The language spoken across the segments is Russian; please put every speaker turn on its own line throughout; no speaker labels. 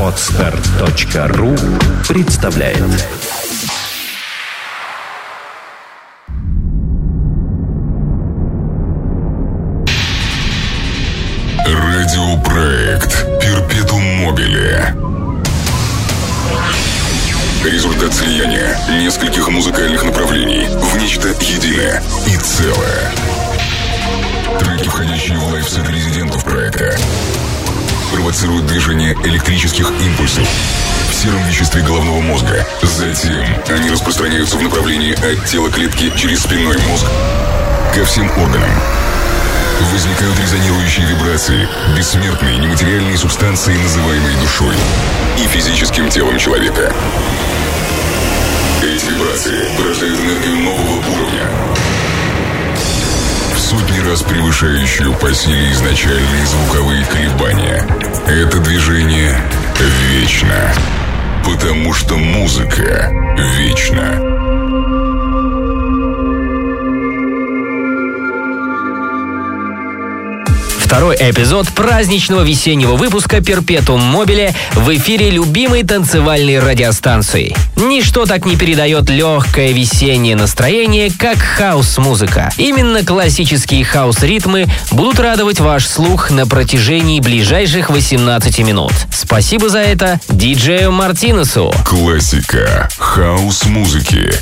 Отстар.ру представляет.
Радиопроект Перпетум Мобиле Результат слияния нескольких музыкальных направлений в нечто единое и целое. Треки, входящие в лайфсет резидентов проекта, провоцируют движение электрических импульсов в сером веществе головного мозга. Затем они распространяются в направлении от тела клетки через спинной мозг ко всем органам. Возникают резонирующие вибрации, бессмертные нематериальные субстанции, называемые душой и физическим телом человека. Эти вибрации порождают энергию нового уровня, сотни раз превышающую по силе изначальные звуковые колебания. Это движение вечно, потому что музыка вечна.
Второй эпизод праздничного весеннего выпуска «Перпетум Мобиле» в эфире любимой танцевальной радиостанции. Ничто так не передает легкое весеннее настроение, как хаос-музыка. Именно классические хаос-ритмы будут радовать ваш слух на протяжении ближайших 18 минут. Спасибо за это диджею Мартинесу.
Классика хаос-музыки.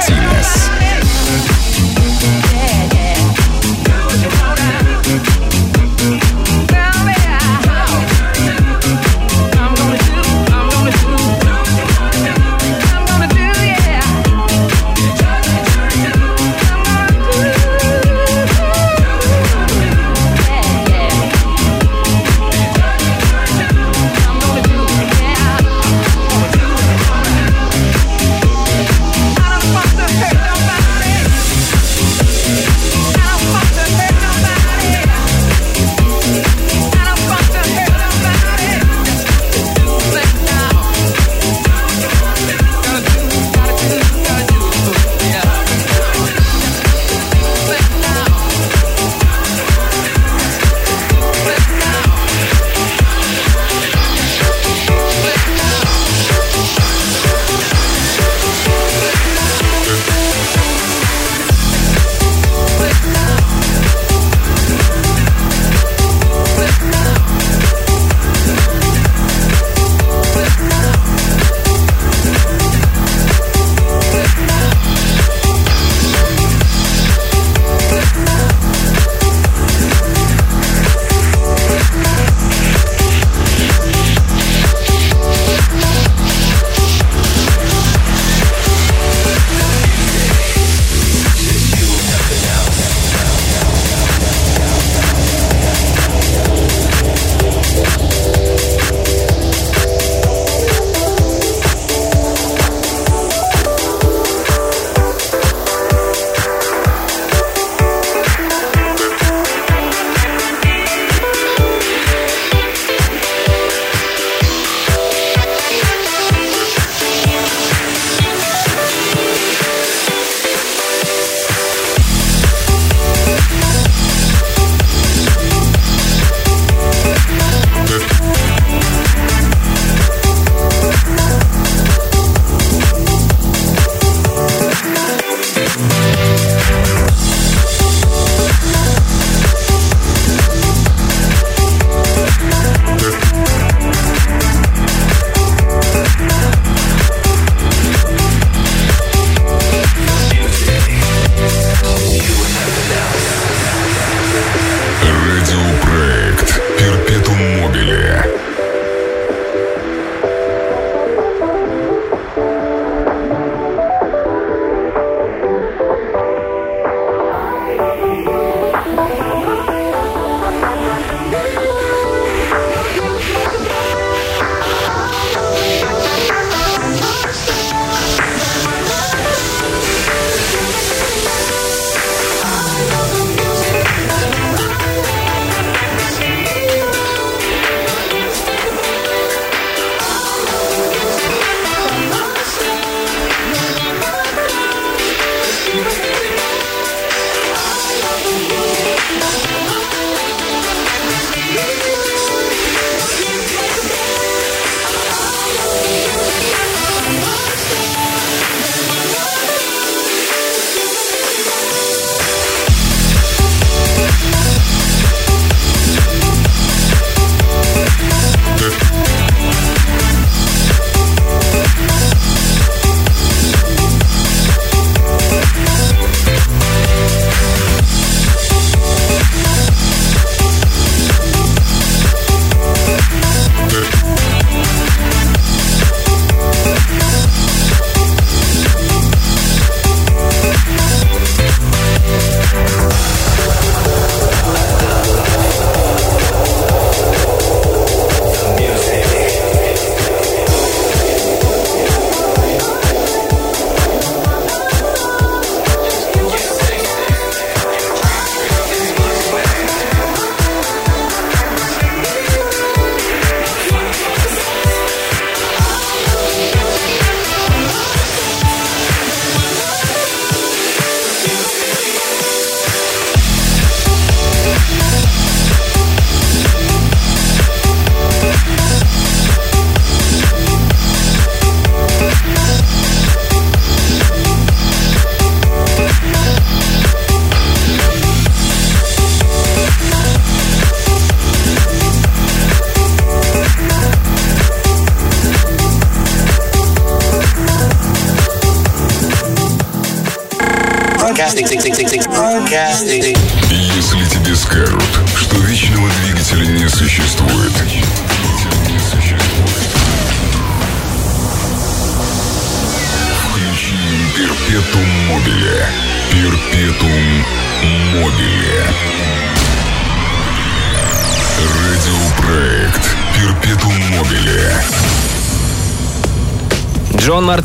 Мартинес.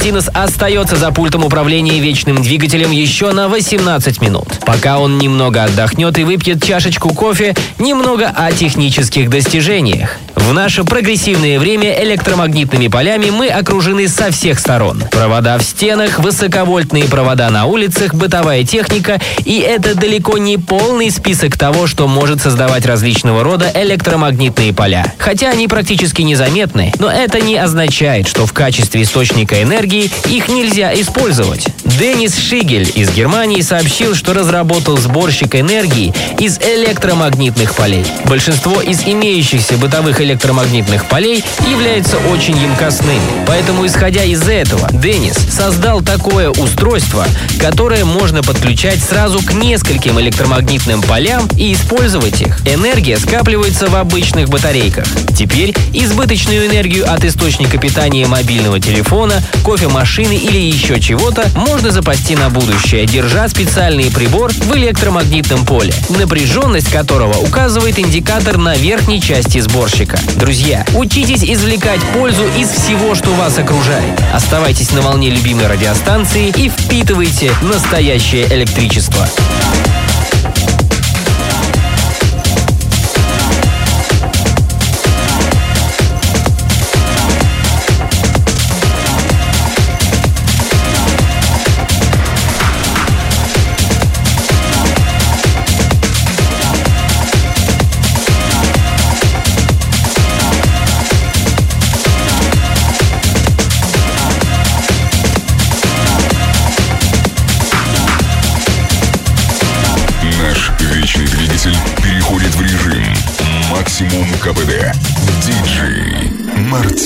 Мартинес остается за пультом управления вечным двигателем еще на 18 минут. Пока он немного отдохнет и выпьет чашечку кофе, немного о технических достижениях. В наше прогрессивное время электромагнитными полями мы окружены со всех сторон. Провода в стенах, высоковольтные провода на улицах, бытовая техника и это далеко не полный список того, что может создавать различного рода электромагнитные поля. Хотя они практически незаметны, но это не означает, что в качестве источника энергии их нельзя использовать. Денис Шигель из Германии сообщил, что разработал сборщик энергии из электромагнитных полей. Большинство из имеющихся бытовых электромагнитных полей являются очень емкостными. Поэтому, исходя из этого, Денис создал такое устройство, которое можно подключать сразу к нескольким электромагнитным полям и использовать их. Энергия скапливается в обычных батарейках. Теперь избыточную энергию от источника питания мобильного телефона, кофемашины или еще чего-то можно запасти на будущее, держа специальный прибор в электромагнитном поле, напряженность которого указывает индикатор на верхней части сборщика. Друзья, учитесь извлекать пользу из всего, что вас окружает. Оставайтесь на волне любимой радиостанции и впитывайте настоящее электричество.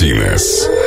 Мартинес.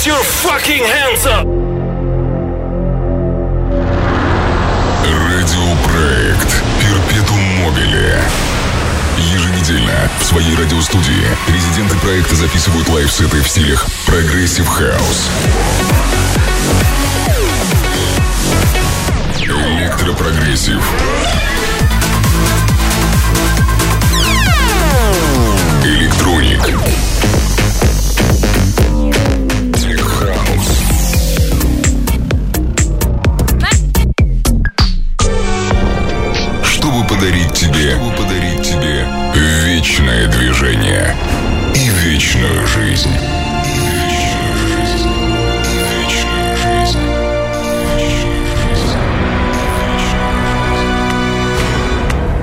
Get your fucking hands up!
Радиопроект «Перпетум Мобили». Еженедельно в своей радиостудии резиденты проекта записывают live-сеты в стилях progressive house, electro progressive,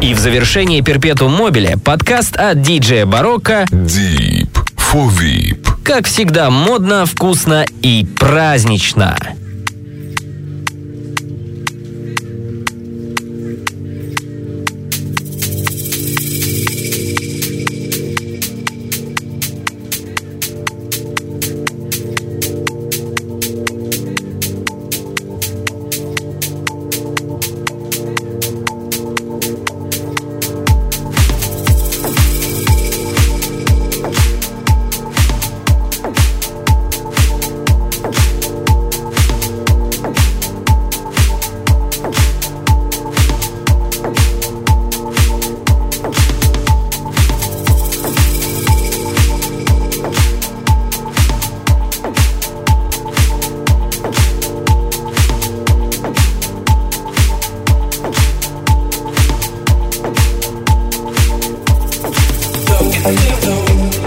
И в завершении перпетум мобиля подкаст от диджея Барокко
Deep for Deep.
Как всегда модно, вкусно и празднично. broken pillow.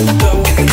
Don't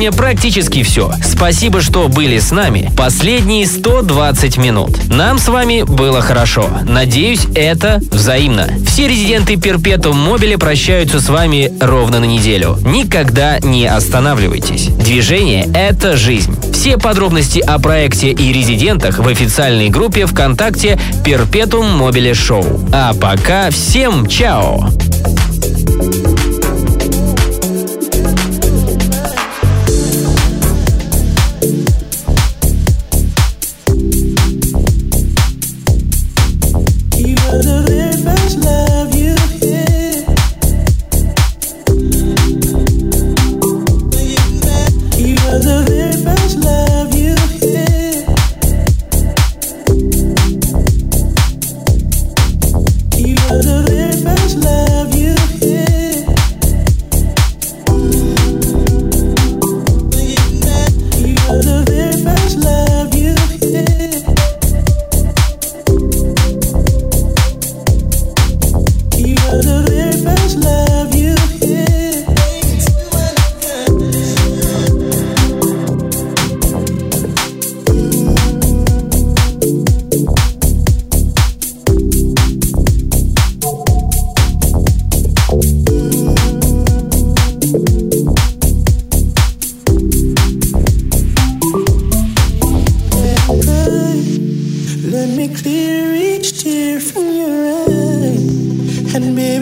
сегодня практически все. Спасибо, что были с нами. Последние 120 минут. Нам с вами было хорошо. Надеюсь, это взаимно. Все резиденты Перпетум Мобиле прощаются с вами ровно на неделю. Никогда не останавливайтесь. Движение — это жизнь. Все подробности о проекте и резидентах в официальной группе ВКонтакте Перпетум Мобиле Шоу. А пока всем чао!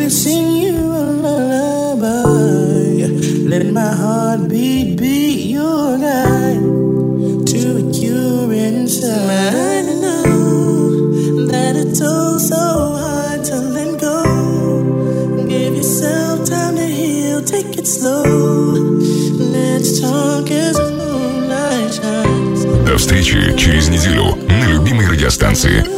can sing you a lullaby. Let my heartbeat beat your night to a cure inside. I know that it's all so hard to let go. Give yourself time to heal, take it slow. Let's talk as the moonlight shines.
До встречи через неделю на любимой радиостанции.